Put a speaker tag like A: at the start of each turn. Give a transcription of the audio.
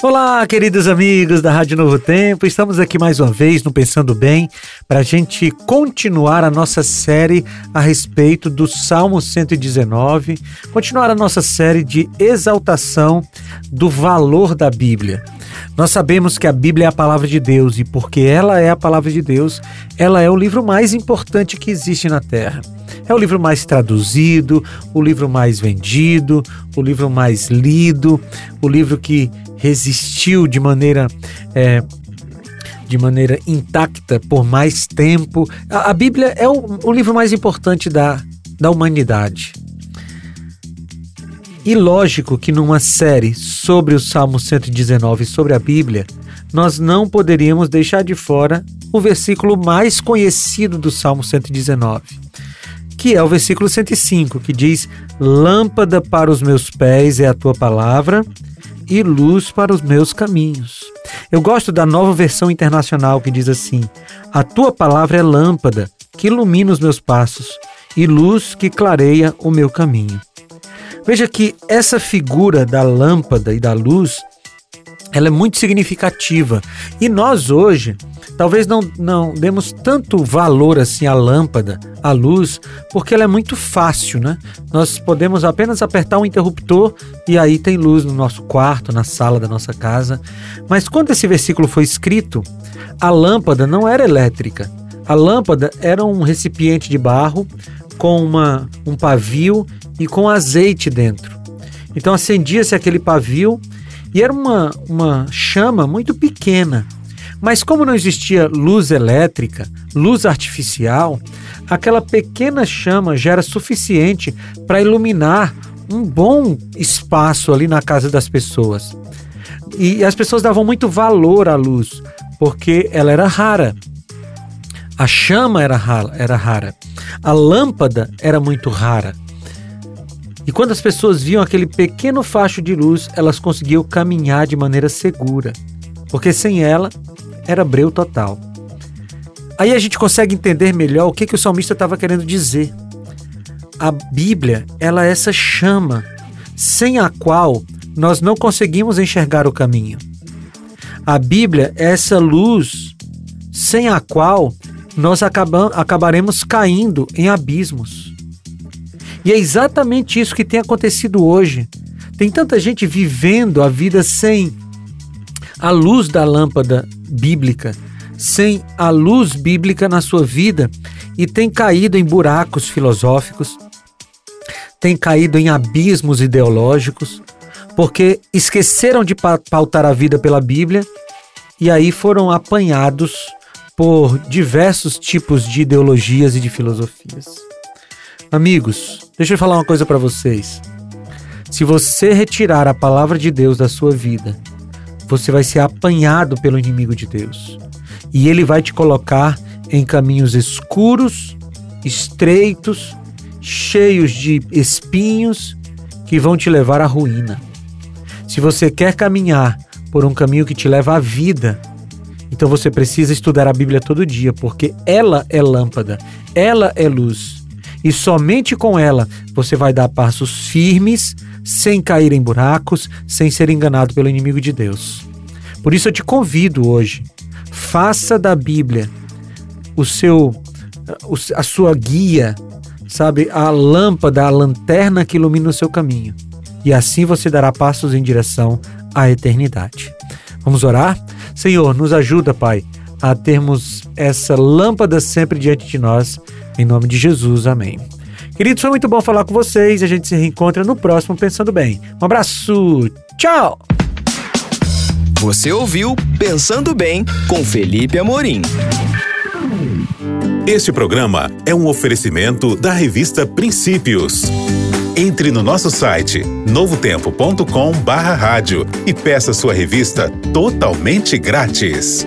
A: Olá, queridos amigos da Rádio Novo Tempo, estamos aqui mais uma vez no Pensando Bem para a gente continuar a nossa série a respeito do Salmo 119, continuar a nossa série de exaltação do valor da Bíblia. Nós sabemos que a Bíblia é a palavra de Deus e porque ela é a palavra de Deus, ela é o livro mais importante que existe na Terra. É o livro mais traduzido, o livro mais vendido, o livro mais lido, o livro que resistiu de maneira é, de maneira intacta por mais tempo. A, a Bíblia é o, o, livro mais importante da, da humanidade. E lógico que numa série sobre o Salmo 119, sobre a Bíblia, nós não poderíamos deixar de fora o versículo mais conhecido do Salmo 119 que é o versículo 105, que diz: Lâmpada para os meus pés é a tua palavra e luz para os meus caminhos. Eu gosto da nova versão internacional que diz assim: A tua palavra é lâmpada que ilumina os meus passos e luz que clareia o meu caminho. Veja que essa figura da lâmpada e da luz ela é muito significativa. E nós hoje, talvez não, não demos tanto valor assim à lâmpada, à luz, porque ela é muito fácil, né? Nós podemos apenas apertar um interruptor e aí tem luz no nosso quarto, na sala da nossa casa. Mas quando esse versículo foi escrito, a lâmpada não era elétrica. A lâmpada era um recipiente de barro com uma, um pavio e com azeite dentro. Então acendia-se aquele pavio e era uma, uma chama muito pequena. Mas como não existia luz elétrica, luz artificial, aquela pequena chama já era suficiente para iluminar um bom espaço ali na casa das pessoas. E as pessoas davam muito valor à luz, porque ela era rara. A chama era rara, era rara. A lâmpada era muito rara. E quando as pessoas viam aquele pequeno facho de luz, elas conseguiam caminhar de maneira segura, porque sem ela era breu total. Aí a gente consegue entender melhor o que, que o salmista estava querendo dizer. A Bíblia, ela é essa chama sem a qual nós não conseguimos enxergar o caminho. A Bíblia é essa luz sem a qual nós acabaremos caindo em abismos. E é exatamente isso que tem acontecido hoje. Tem tanta gente vivendo a vida sem a luz da lâmpada bíblica, sem a luz bíblica na sua vida e tem caído em buracos filosóficos, tem caído em abismos ideológicos, porque esqueceram de pautar a vida pela Bíblia e aí foram apanhados por diversos tipos de ideologias e de filosofias. Amigos, deixa eu falar uma coisa para vocês. Se você retirar a palavra de Deus da sua vida, você vai ser apanhado pelo inimigo de Deus. E ele vai te colocar em caminhos escuros, estreitos, cheios de espinhos que vão te levar à ruína. Se você quer caminhar por um caminho que te leva à vida, então você precisa estudar a Bíblia todo dia, porque ela é lâmpada, ela é luz e somente com ela você vai dar passos firmes, sem cair em buracos, sem ser enganado pelo inimigo de Deus. Por isso eu te convido hoje, faça da Bíblia o seu a sua guia, sabe, a lâmpada, a lanterna que ilumina o seu caminho. E assim você dará passos em direção à eternidade. Vamos orar? Senhor, nos ajuda, Pai, a termos essa lâmpada sempre diante de nós em nome de Jesus, amém. Queridos, foi muito bom falar com vocês. A gente se reencontra no próximo Pensando Bem. Um abraço, tchau!
B: Você ouviu Pensando Bem com Felipe Amorim.
C: Este programa é um oferecimento da revista Princípios. Entre no nosso site novotempo.com/rádio e peça sua revista totalmente grátis.